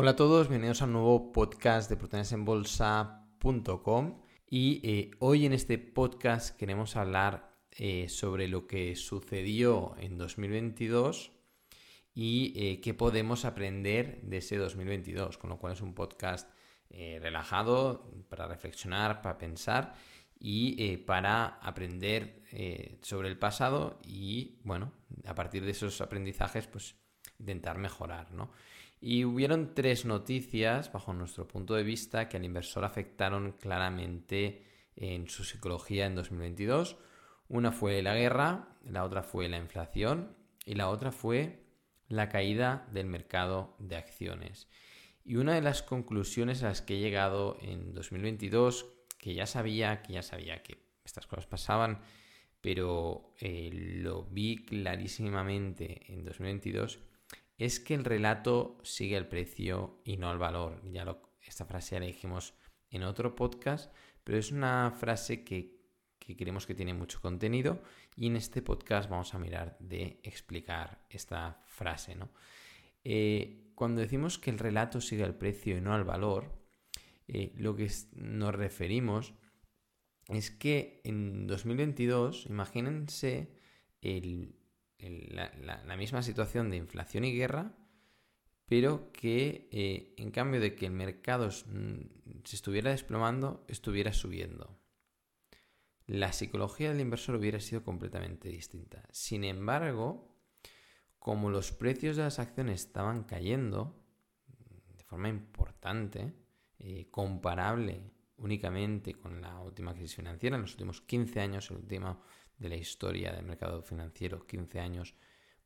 Hola a todos, bienvenidos a un nuevo podcast de proteinesenbolsa.com y eh, hoy en este podcast queremos hablar eh, sobre lo que sucedió en 2022 y eh, qué podemos aprender de ese 2022, con lo cual es un podcast relajado para reflexionar, para pensar y para aprender sobre el pasado y bueno, a partir de esos aprendizajes pues intentar mejorar, ¿no? Y hubieron tres noticias, bajo nuestro punto de vista, que al inversor afectaron claramente en su psicología en 2022. Una fue la guerra, la otra fue la inflación y la otra fue la caída del mercado de acciones. Y una de las conclusiones a las que he llegado en 2022, que ya sabía, que ya sabía que estas cosas pasaban, pero eh, lo vi clarísimamente en 2022, es que el relato sigue el precio y no el valor. Ya lo, esta frase ya la dijimos en otro podcast, pero es una frase que, creemos que tiene mucho contenido y en este podcast vamos a mirar de explicar esta frase. ¿no? Eh, cuando decimos que el relato sigue el precio y no al valor, eh, lo que nos referimos es que en 2022, imagínense el, la, misma situación de inflación y guerra, pero que eh, en cambio de que el mercado se estuviera desplomando, estuviera subiendo. La psicología del inversor hubiera sido completamente distinta. Sin embargo, como los precios de las acciones estaban cayendo de forma importante, eh, comparable únicamente con la última crisis financiera, en los últimos 15 años, el último de la historia del mercado financiero, 15 años,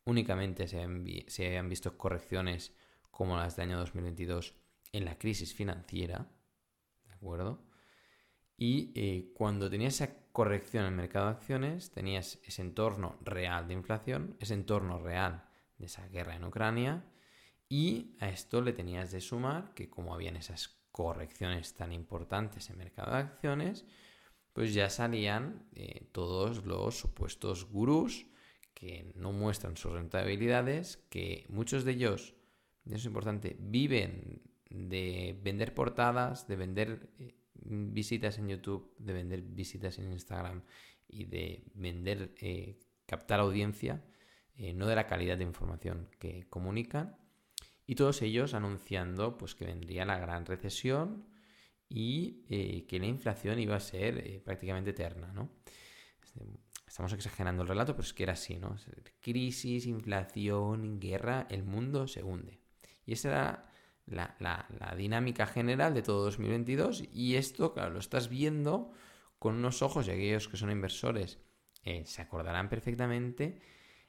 únicamente se habían, visto correcciones como las del año 2022 en la crisis financiera, ¿de acuerdo? Y eh, cuando tenías esa corrección en el mercado de acciones, tenías ese entorno real de inflación, ese entorno real de esa guerra en Ucrania, y a esto le tenías de sumar que como habían esas correcciones tan importantes en mercado de acciones, pues ya salían eh, todos los supuestos gurús que no muestran sus rentabilidades, que muchos de ellos, eso es importante, viven de vender portadas, de vender eh, visitas en YouTube, de vender visitas en Instagram y de vender, eh, captar audiencia, no de la calidad de información que comunican. Y todos ellos anunciando pues, que vendría la gran recesión, y eh, que la inflación iba a ser eh, prácticamente eterna, ¿no? Estamos exagerando el relato, pero es que era así, ¿no? Crisis, inflación, guerra, el mundo se hunde. Y esa era la, dinámica general de todo 2022 y esto, claro, lo estás viendo con unos ojos, y aquellos que son inversores eh, se acordarán perfectamente,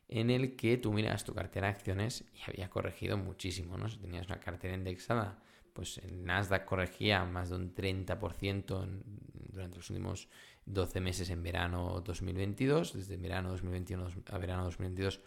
en el que tú miras tu cartera de acciones y había corregido muchísimo, ¿no? Si tenías una cartera indexada pues el Nasdaq corregía más de un 30% durante los últimos 12 meses en verano 2022, desde verano 2021 a verano 2022,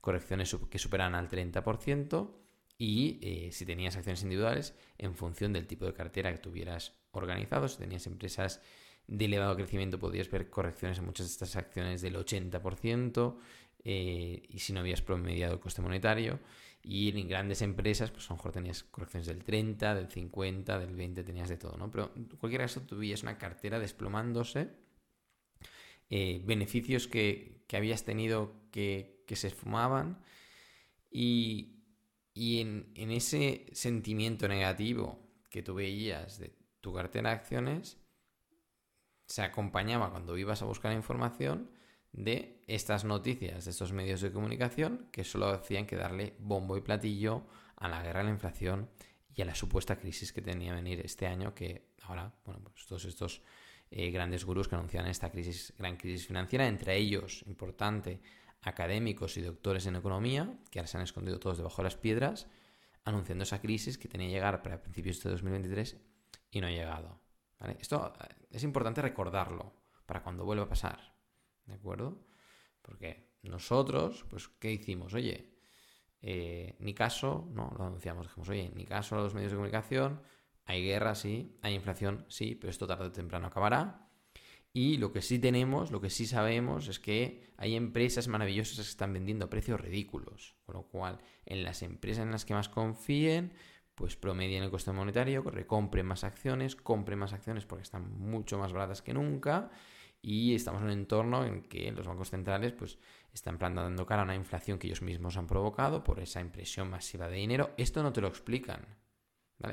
correcciones que superan al 30%, y eh, si tenías acciones individuales, en función del tipo de cartera que tuvieras organizado, si tenías empresas de elevado crecimiento, podías ver correcciones en muchas de estas acciones del 80%, eh, y si no habías promediado el coste monetario, y en grandes empresas, pues a lo mejor tenías correcciones del 30, del 50, del 20, tenías de todo, ¿no? Pero en cualquier caso, tuvías una cartera desplomándose, eh, beneficios que, habías tenido que, se esfumaban y, en, en, ese sentimiento negativo que tú veías de tu cartera de acciones, se acompañaba cuando ibas a buscar información de estas noticias, de estos medios de comunicación que solo hacían que darle bombo y platillo a la guerra, a la inflación y a la supuesta crisis que tenía venir este año, que ahora, bueno, pues todos estos eh, grandes gurús que anuncian esta crisis, gran crisis financiera, entre ellos, importante, académicos y doctores en economía, que ahora se han escondido todos debajo de las piedras, anunciando esa crisis que tenía que llegar para principios de 2023 y no ha llegado. Esto eh, es importante recordarlo para cuando vuelva a pasar. ¿De acuerdo? Porque nosotros, pues, ¿qué hicimos? Oye, eh, ni caso, no, lo anunciamos, dijimos, oye, ni caso a los medios de comunicación, hay guerra, sí, hay inflación, sí, pero esto tarde o temprano acabará. Y lo que sí tenemos, lo que sí sabemos es que hay empresas maravillosas que están vendiendo a precios ridículos. Con lo cual, en las empresas en las que más confíen, pues promedien el coste monetario, recompren más acciones, compren más acciones porque están mucho más baratas que nunca y estamos en un entorno en que los bancos centrales pues están plantando cara a una inflación que ellos mismos han provocado por esa impresión masiva de dinero. Esto no te lo explican.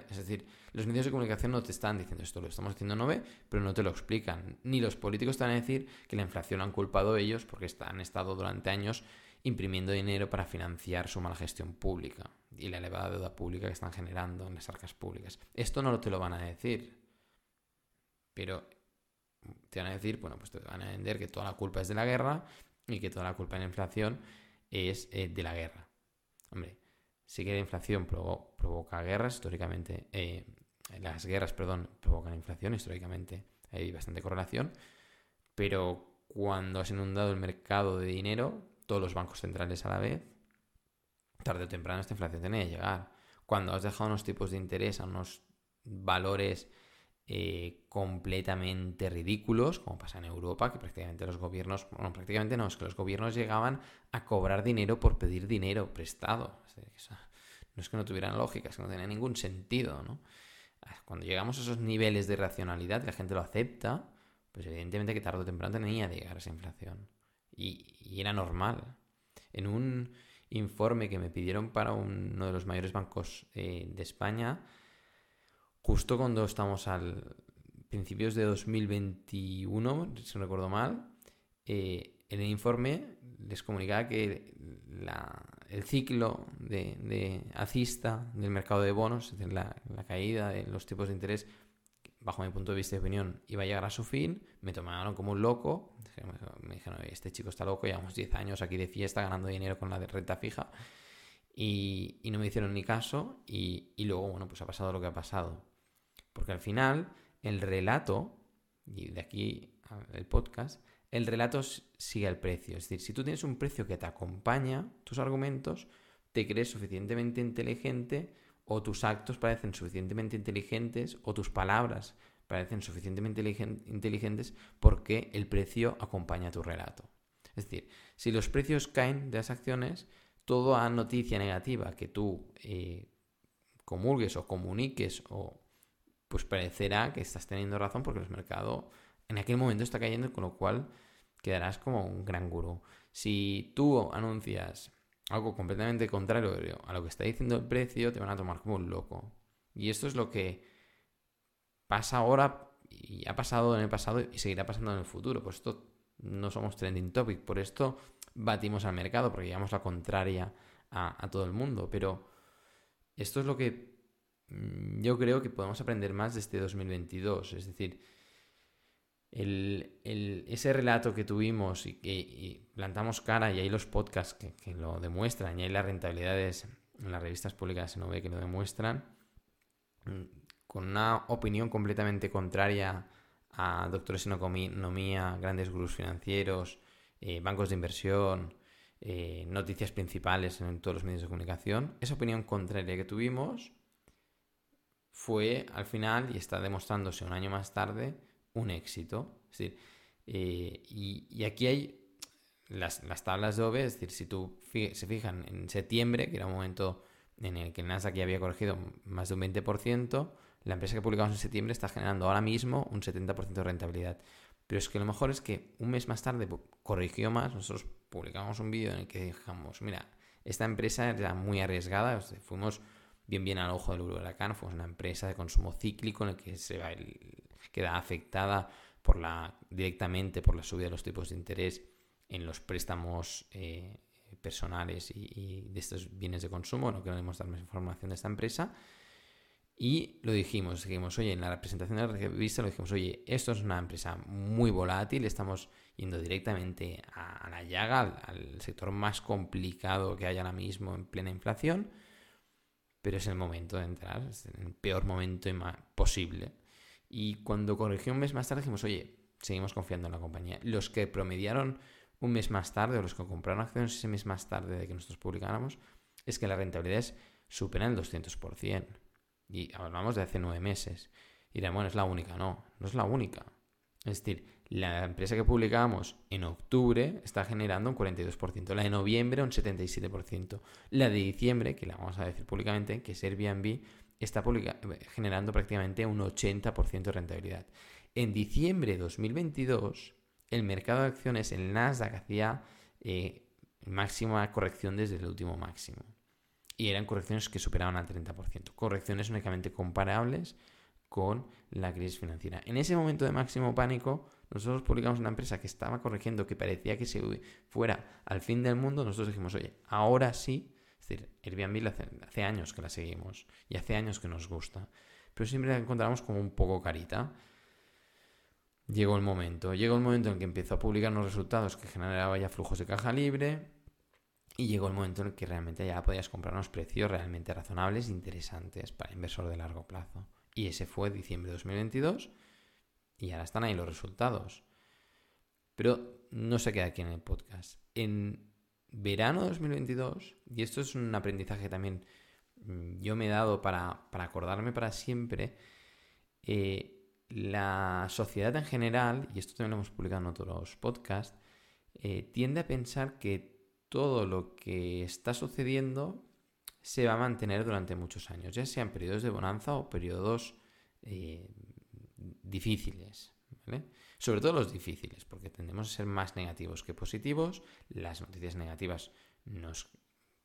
Es decir, los medios de comunicación no te están diciendo esto, lo estamos haciendo no ve, pero no te lo explican. Ni los políticos te van a decir que la inflación han culpado ellos porque han estado durante años imprimiendo dinero para financiar su mala gestión pública y la elevada deuda pública que están generando en las arcas públicas. Esto no te lo van a decir. Pero te van a decir, bueno, pues te van a vender que toda la culpa es de la guerra y que toda la culpa de la inflación es eh, de la guerra. Hombre, sí que la inflación provoca guerras, históricamente, eh, las guerras, perdón, provocan inflación, históricamente hay bastante correlación, pero cuando has inundado el mercado de dinero, todos los bancos centrales a la vez, tarde o temprano esta inflación tiene que llegar. Cuando has dejado unos tipos de interés a unos valores eh, completamente ridículos, como pasa en Europa, que prácticamente los gobiernos, bueno, prácticamente no, es que los gobiernos llegaban a cobrar dinero por pedir dinero prestado. no es que no tuvieran lógica, es que no tenía ningún sentido, ¿no? Cuando llegamos a esos niveles de racionalidad, la gente lo acepta, pues evidentemente que tarde o temprano tenía que llegar esa inflación. Y, era normal. En un informe que me pidieron para uno de los mayores bancos eh, de España, justo cuando estamos al principios de 2021, si no recuerdo mal, eh, en el informe les comunicaba que el ciclo de, de, del mercado de bonos, es decir, la, caída de los tipos de interés, bajo mi punto de vista y opinión, iba a llegar a su fin, me tomaron como un loco, me dijeron, este chico está loco, llevamos 10 años aquí de fiesta ganando dinero con la de renta fija, y, no me hicieron ni caso, y, y luego, bueno, pues ha pasado lo que ha pasado. Porque al final, el relato, y de aquí el podcast, el relato sigue el precio. Es decir, si tú tienes un precio que te acompaña tus argumentos, te crees suficientemente inteligente o tus actos parecen suficientemente inteligentes o tus palabras parecen suficientemente inteligentes porque el precio acompaña tu relato. Es decir, si los precios caen de las acciones, toda noticia negativa que tú eh, comulgues o comuniques o pues parecerá que estás teniendo razón porque el mercado en aquel momento está cayendo, con lo cual quedarás como un gran gurú. Si tú anuncias algo completamente contrario a lo que está diciendo el precio, te van a tomar como un loco. Y esto es lo que pasa ahora y ha pasado en el pasado y seguirá pasando en el futuro. Por esto no somos trending topic, por esto batimos al mercado, porque llevamos la contraria a, a todo el mundo. Pero esto es lo que yo creo que podemos aprender más de este 2022. Es decir, ese relato que tuvimos y que plantamos cara, y hay los podcasts que, lo demuestran, y hay las rentabilidades en las revistas públicas ve que lo demuestran, mm, con una opinión completamente contraria a doctores en economía, grandes gurús financieros, eh, bancos de inversión, eh, noticias principales en todos los medios de comunicación, esa opinión contraria que tuvimos fue al final, y está demostrándose un año más tarde, un éxito. Es decir, eh, y, aquí hay las, tablas de OVE, es decir, si tú se fijan en septiembre, que era un momento en el que el Nasdaq ya había corregido más de un 20%, la empresa que publicamos en septiembre está generando ahora mismo un 70% de rentabilidad. Pero es que lo mejor es que un mes más tarde corrigió más, nosotros publicamos un vídeo en el que dijimos, mira, esta empresa era muy arriesgada, fuimos bien bien al ojo del huracán, fue una empresa de consumo cíclico en el que se va queda afectada por la, directamente por la subida de los tipos de interés en los préstamos eh, personales y, de estos bienes de consumo. No queremos dar más información de esta empresa. Y lo dijimos, dijimos, oye, en la presentación de la revista lo dijimos, oye, esto es una empresa muy volátil, estamos yendo directamente a, la llaga, al, sector más complicado que hay ahora mismo en plena inflación pero es el momento de entrar, es el peor momento posible. Y cuando corrigió un mes más tarde dijimos, oye, seguimos confiando en la compañía. Los que promediaron un mes más tarde o los que compraron acciones ese mes más tarde de que nosotros publicáramos, es que la rentabilidad supera el 200%. Y hablamos de hace nueve meses. Y dirán, bueno, es la única. No, no es la única. Es decir, la empresa que publicamos en octubre está generando un 42%, la de noviembre un 77%, la de diciembre, que la vamos a decir públicamente, que es Airbnb, está generando prácticamente un 80% de rentabilidad. En diciembre de 2022, el mercado de acciones, el Nasdaq, hacía eh, máxima corrección desde el último máximo. Y eran correcciones que superaban al 30%. Correcciones únicamente comparables con la crisis financiera. En ese momento de máximo pánico, nosotros publicamos una empresa que estaba corrigiendo, que parecía que se fuera al fin del mundo. Nosotros dijimos, oye, ahora sí. Es decir, Airbnb hace, hace años que la seguimos y hace años que nos gusta. Pero siempre la encontramos como un poco carita. Llegó el momento, llegó el momento en que empezó a publicar unos resultados que generaba ya flujos de caja libre y llegó el momento en que realmente ya podías comprar unos precios realmente razonables e interesantes para inversor de largo plazo. Y ese fue diciembre de 2022 y ahora están ahí los resultados. Pero no se queda aquí en el podcast. En verano de 2022, y esto es un aprendizaje también mm, yo me he dado para, para acordarme para siempre, eh, la sociedad en general, y esto también lo hemos publicado en otros podcasts, eh, tiende a pensar que todo lo que está sucediendo se va a mantener durante muchos años, ya sean periodos de bonanza o periodos eh, difíciles. Sobre todo los difíciles, porque tendemos a ser más negativos que positivos. Las noticias negativas nos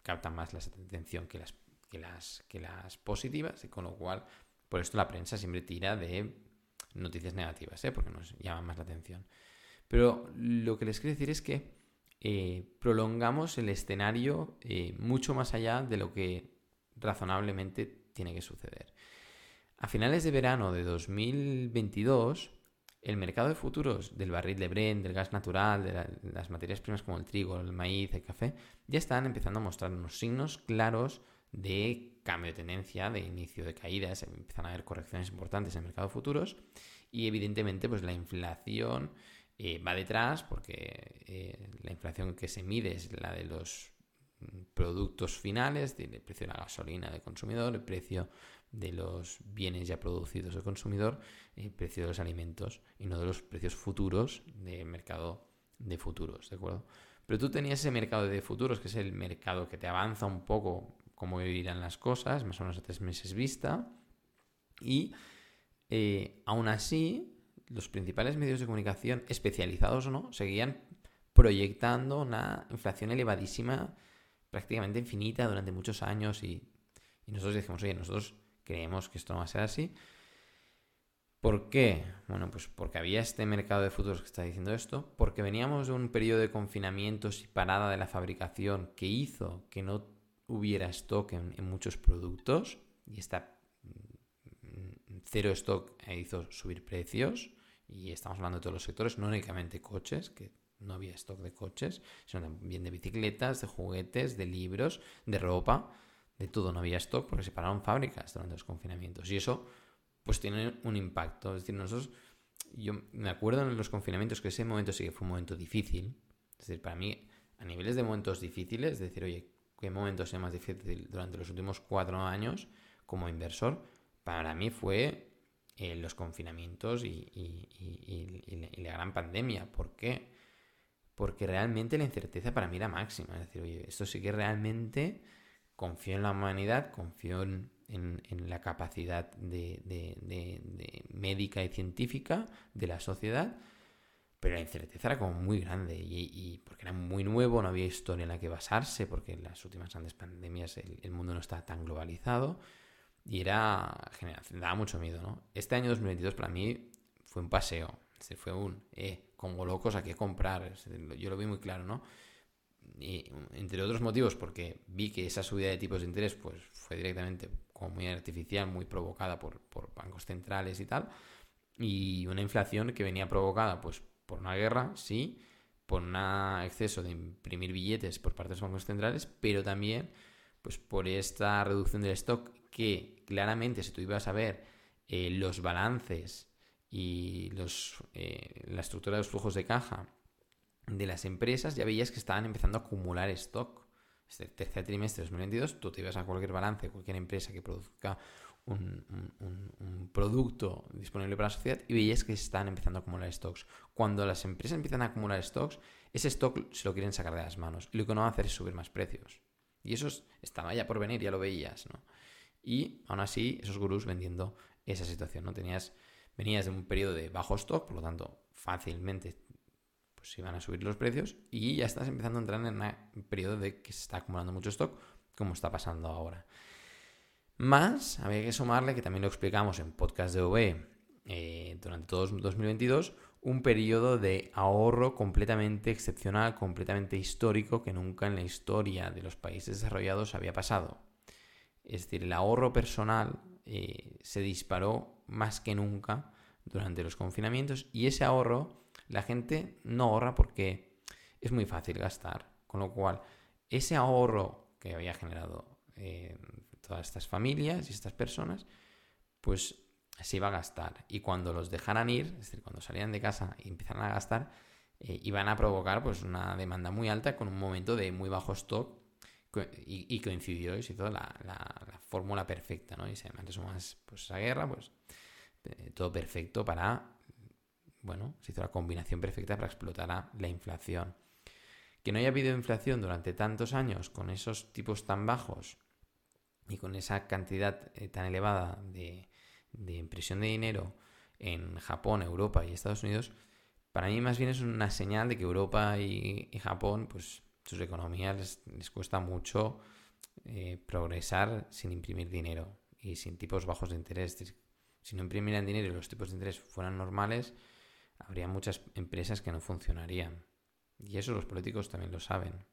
captan más la atención que las, que las, que las positivas, y con lo cual, por esto la prensa siempre tira de noticias negativas, ¿eh? porque nos llama más la atención. Pero lo que les quiero decir es que eh, prolongamos el escenario eh, mucho más allá de lo que razonablemente tiene que suceder. A finales de verano de 2022, el mercado de futuros del barril de Brent, del gas natural, de, las materias primas como el trigo, el maíz, el café, ya están empezando a mostrar unos signos claros de cambio de tendencia, de inicio de caídas, empiezan a haber correcciones importantes en el mercado de futuros y evidentemente pues la inflación eh, va detrás porque eh, la inflación que se mide es la de los productos finales, el precio de la gasolina del consumidor, el precio de los bienes ya producidos del consumidor, el precio de los alimentos y no de los precios futuros del mercado de futuros, ¿de acuerdo? Pero tú tenías ese mercado de futuros, que es el mercado que te avanza un poco cómo irán las cosas, más o menos a tres meses vista. Y eh, aún así, los principales medios de comunicación, especializados o no, seguían proyectando una inflación elevadísima, prácticamente infinita durante muchos años. Y, y nosotros dijimos, oye, nosotros creemos que esto no va a ser así. ¿Por qué? Bueno, pues porque había este mercado de futuros que está diciendo esto, porque veníamos de un periodo de confinamientos y parada de la fabricación que hizo que no hubiera stock en, muchos productos y esta mm, cero stock hizo subir precios y estamos hablando de todos los sectores, no únicamente coches, que no había stock de coches, sino también de bicicletas, de juguetes, de libros, de ropa, de todo no había stock porque se pararon fábricas durante los confinamientos y eso pues tiene un impacto, es decir, nosotros yo me acuerdo en los confinamientos que ese momento sí que fue un momento difícil, es decir, para mí a niveles de momentos difíciles, es decir, oye, qué momento sea más difícil durante los últimos cuatro años como inversor, para mí fue eh, los confinamientos y, la gran pandemia. ¿Por qué? Porque realmente la incerteza para mí era máxima. Es decir, oye, esto sí que realmente confío en la humanidad, confío en, la capacidad de, médica y científica de la sociedad pero la incerteza era como muy grande y, porque era muy nuevo, no había historia en la que basarse, porque en las últimas grandes pandemias el, mundo no estaba tan globalizado y era daba mucho miedo, ¿no? Este año 2022 para mí fue un paseo, fue un, eh, como locos a qué comprar, yo lo vi muy claro, ¿no? Entre otros motivos porque vi que esa subida de tipos de interés pues fue directamente como muy artificial, muy provocada por, por bancos centrales y tal, y una inflación que venía provocada pues por una guerra, sí, por un exceso de imprimir billetes por parte de los bancos centrales, pero también pues por esta reducción del stock que claramente si tú ibas a ver eh, los balances y los, eh, la estructura de los flujos de caja de las empresas, ya veías que estaban empezando a acumular stock. Este tercer trimestre de 2022, tú te ibas a cualquier balance, cualquier empresa que produzca un, producto disponible para la sociedad y veías que están empezando a acumular stocks. Cuando las empresas empiezan a acumular stocks, ese stock se lo quieren sacar de las manos y lo que no van a hacer es subir más precios. Y eso estaba ya por venir, ya lo veías, ¿no? Y aún así, esos gurús vendiendo esa situación, ¿no? Tenías, venías de un periodo de bajo stock, por lo tanto, fácilmente pues iban a subir los precios y ya estás empezando a entrar en un periodo de que se está acumulando mucho stock, como está pasando ahora. Más, había que sumarle, que también lo explicamos en podcast de OB eh, durante todo 2022, un periodo de ahorro completamente excepcional, completamente histórico, que nunca en la historia de los países desarrollados había pasado. Es decir, el ahorro personal eh, se disparó más que nunca durante los confinamientos y ese ahorro la gente no ahorra porque es muy fácil gastar. Con lo cual, ese ahorro que había generado eh, todas estas familias y estas personas, pues se iba a gastar. Y cuando los dejaran ir, es decir, cuando salían de casa y empezaran a gastar, eh, iban a provocar pues una demanda muy alta con un momento de muy bajo stock y, coincidió y se hizo la, fórmula perfecta, ¿no? Y se más pues esa guerra, pues eh, todo perfecto para, bueno, se hizo la combinación perfecta para explotar la inflación. Que no haya habido inflación durante tantos años con esos tipos tan bajos y con esa cantidad eh, tan elevada de, impresión de dinero en Japón, Europa y Estados Unidos, para mí más bien es una señal de que Europa y, Japón, pues sus economías les, cuesta mucho eh, progresar sin imprimir dinero y sin tipos bajos de interés. Si no imprimieran dinero y los tipos de interés fueran normales, habría muchas empresas que no funcionarían. Y eso los políticos también lo saben.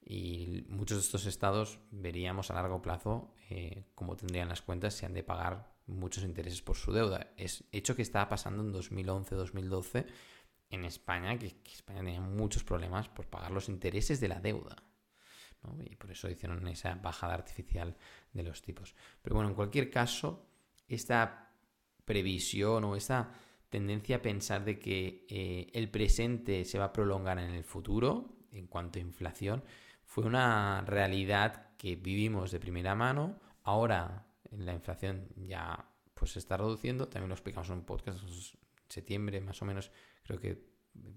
Y muchos de estos estados veríamos a largo plazo eh, cómo tendrían las cuentas si han de pagar muchos intereses por su deuda. Es hecho que estaba pasando en 2011-2012 en España, que, España tenía muchos problemas por pagar los intereses de la deuda. Y por eso hicieron esa bajada artificial de los tipos. Pero bueno, en cualquier caso, esta previsión o esta tendencia a pensar de que eh, el presente se va a prolongar en el futuro en cuanto a inflación fue una realidad que vivimos de primera mano. Ahora la inflación ya pues se está reduciendo. También lo explicamos en un podcast en septiembre, más o menos, creo que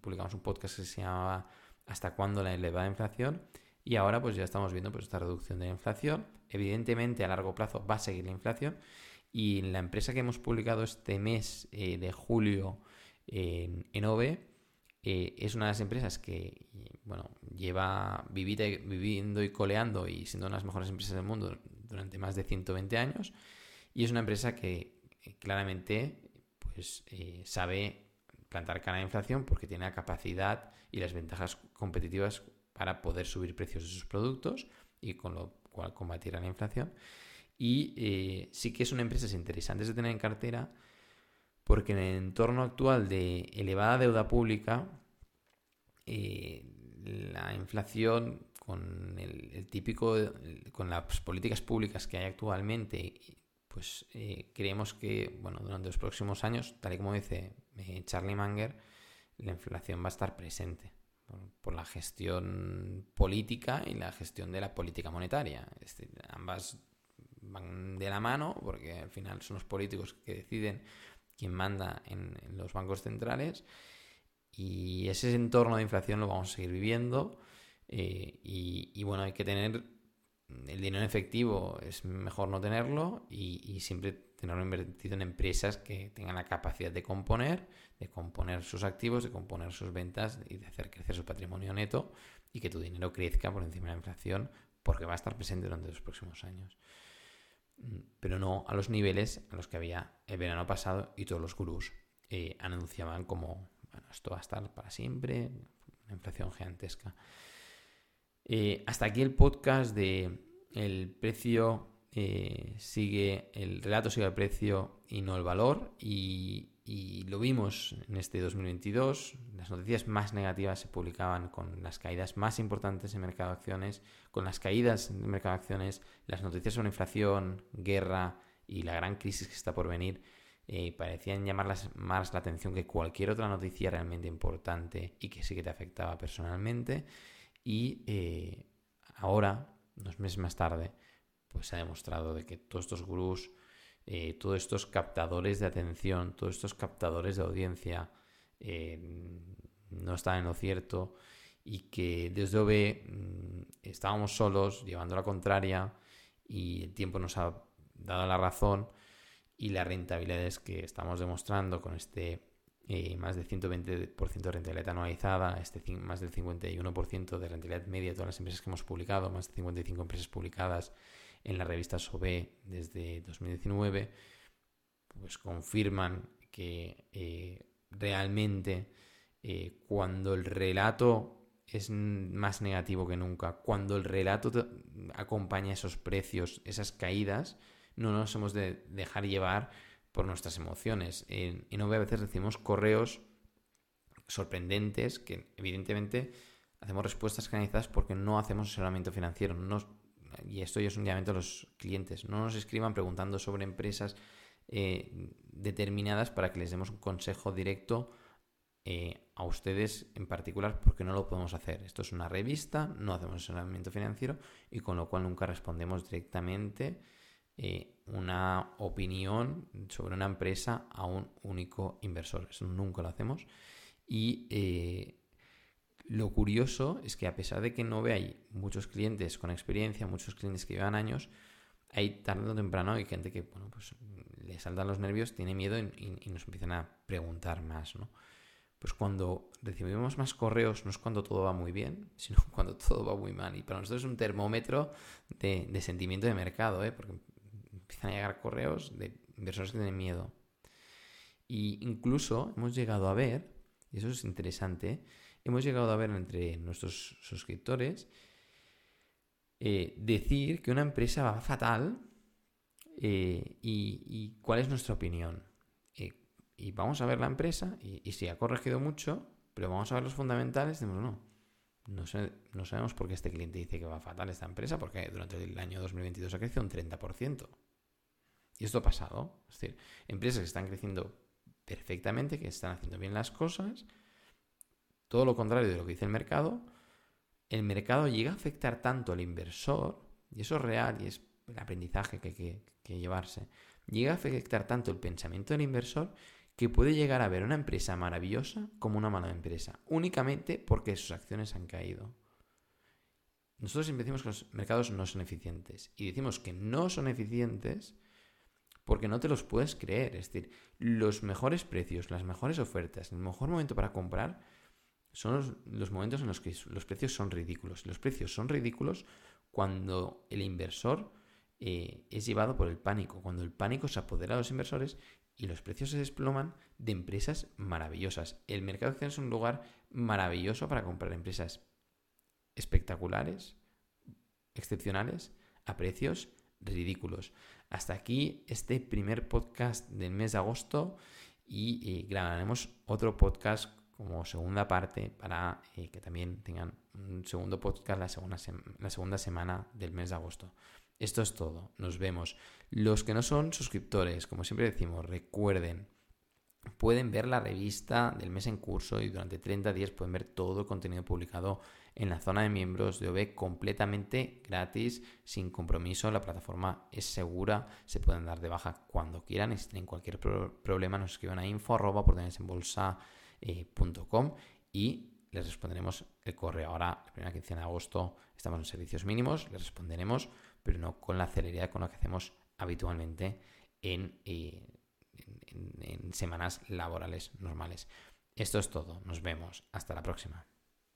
publicamos un podcast que se llamaba ¿Hasta cuándo la elevada inflación? Y ahora pues ya estamos viendo pues esta reducción de la inflación. Evidentemente a largo plazo va a seguir la inflación. Y la empresa que hemos publicado este mes eh, de julio en, en OVE eh, es una de las empresas que bueno, lleva viviendo y coleando y siendo una de las mejores empresas del mundo durante más de 120 años y es una empresa que eh, claramente pues, sabe plantar cara a la inflación porque tiene la capacidad y las ventajas competitivas para poder subir precios de sus productos y con lo cual combatir a la inflación. Y eh, sí que es una empresa interesante de tener en cartera porque en el entorno actual de elevada deuda pública, la inflación con el, típico, con las políticas públicas que hay actualmente, pues eh, creemos que, bueno, durante los próximos años, tal y como dice eh, Charlie Manger, la inflación va a estar presente por, la gestión política y la gestión de la política monetaria. ambas van de la mano porque al final son los políticos que deciden quién manda en los bancos centrales y ese entorno de inflación lo vamos a seguir viviendo eh, y, bueno, hay que tener el dinero en efectivo, es mejor no tenerlo y, siempre tenerlo invertido en empresas que tengan la capacidad de componer, de componer sus activos, de componer sus ventas y de hacer crecer su patrimonio neto y que tu dinero crezca por encima de la inflación porque va a estar presente durante los próximos años. Pero no a los niveles a los que había el verano pasado y todos los gurús eh, anunciaban como, bueno, esto va a estar para siempre, una inflación gigantesca. Eh, hasta aquí el podcast de el precio eh, sigue, el relato sigue el precio y no el valor. Y, lo vimos en este 2022. Las noticias más negativas se publicaban con las caídas más importantes en mercado de acciones, con las caídas en mercado de acciones, las noticias sobre inflación, guerra y la gran crisis que está por venir. Eh, parecían llamar más la atención que cualquier otra noticia realmente importante y que sí que te afectaba personalmente. Y eh, ahora, unos meses más tarde, pues se ha demostrado de que todos estos gurús, eh, todos estos captadores de atención, todos estos captadores de audiencia eh, no están en lo cierto y que desde OB mm, estábamos solos, llevando la contraria y el tiempo nos ha dada la razón y las rentabilidades que estamos demostrando con este eh, más del 120% de rentabilidad anualizada, este más del 51% de rentabilidad media de todas las empresas que hemos publicado, más de 55 empresas publicadas en la revista SOBE desde 2019, pues confirman que eh, realmente eh, cuando el relato es más negativo que nunca, cuando el relato acompaña esos precios, esas caídas, no nos hemos de dejar llevar por nuestras emociones. En, en a veces recibimos correos sorprendentes que evidentemente hacemos respuestas canalizadas porque no hacemos asesoramiento financiero. Y esto ya es un llamamiento a los clientes. No nos escriban preguntando sobre empresas eh, determinadas para que les demos un consejo directo eh, a ustedes en particular porque no lo podemos hacer. Esto es una revista, no hacemos asesoramiento financiero y con lo cual nunca respondemos directamente eh, una opinión sobre una empresa a un único inversor. Eso nunca lo hacemos. Y lo curioso es que a pesar de que no veáis muchos clientes con experiencia, muchos clientes que llevan años, hay tarde o temprano hay gente que bueno, pues, le saltan los nervios, tiene miedo y, nos empiezan a preguntar más, ¿no? pues cuando recibimos más correos no es cuando todo va muy bien, sino cuando todo va muy mal. Y para nosotros es un termómetro de, sentimiento de mercado, ¿eh? porque empiezan a llegar correos de inversores que tienen miedo. Y incluso hemos llegado a ver, y eso es interesante, hemos llegado a ver entre nuestros suscriptores eh, decir que una empresa va fatal eh, y cuál es nuestra opinión y vamos a ver la empresa y, si ha corregido mucho, pero vamos a ver los fundamentales, decimos, no, no, no, sabemos por qué este cliente dice que va fatal esta empresa, porque durante el año 2022 ha crecido un 30%. Y esto ha pasado. Es decir, empresas que están creciendo perfectamente, que están haciendo bien las cosas, todo lo contrario de lo que dice el mercado, el mercado llega a afectar tanto al inversor, y eso es real y es el aprendizaje que hay que llevarse, llega a afectar tanto el pensamiento del inversor que puede llegar a ver una empresa maravillosa como una mala empresa, únicamente porque sus acciones han caído. Nosotros siempre decimos que los mercados no son eficientes y decimos que no son eficientes porque no te los puedes creer. Es decir, los mejores precios, las mejores ofertas, el mejor momento para comprar son los, momentos en los que los precios son ridículos. Los precios son ridículos cuando el inversor eh, es llevado por el pánico, cuando el pánico se apodera de los inversores y los precios se desploman de empresas maravillosas. El mercado de acciones es un lugar maravilloso para comprar empresas espectaculares, excepcionales, a precios ridículos. Hasta aquí este primer podcast del mes de agosto y, grabaremos otro podcast como segunda parte para eh, que también tengan un segundo podcast la segunda, la segunda semana del mes de agosto. Esto es todo, nos vemos. Los que no son suscriptores, como siempre decimos, recuerden, pueden ver la revista del mes en curso y durante 30 días pueden ver todo el contenido publicado en la zona de miembros de OB completamente gratis, sin compromiso. La plataforma es segura, se pueden dar de baja cuando quieran. Si tienen cualquier problema, nos escriban a info eh, y les responderemos el correo. Ahora, la primera quincena de agosto, estamos en servicios mínimos, les responderemos pero no con la celeridad con la que hacemos habitualmente en, eh, en semanas laborales normales. Esto es todo. Nos vemos. Hasta la próxima.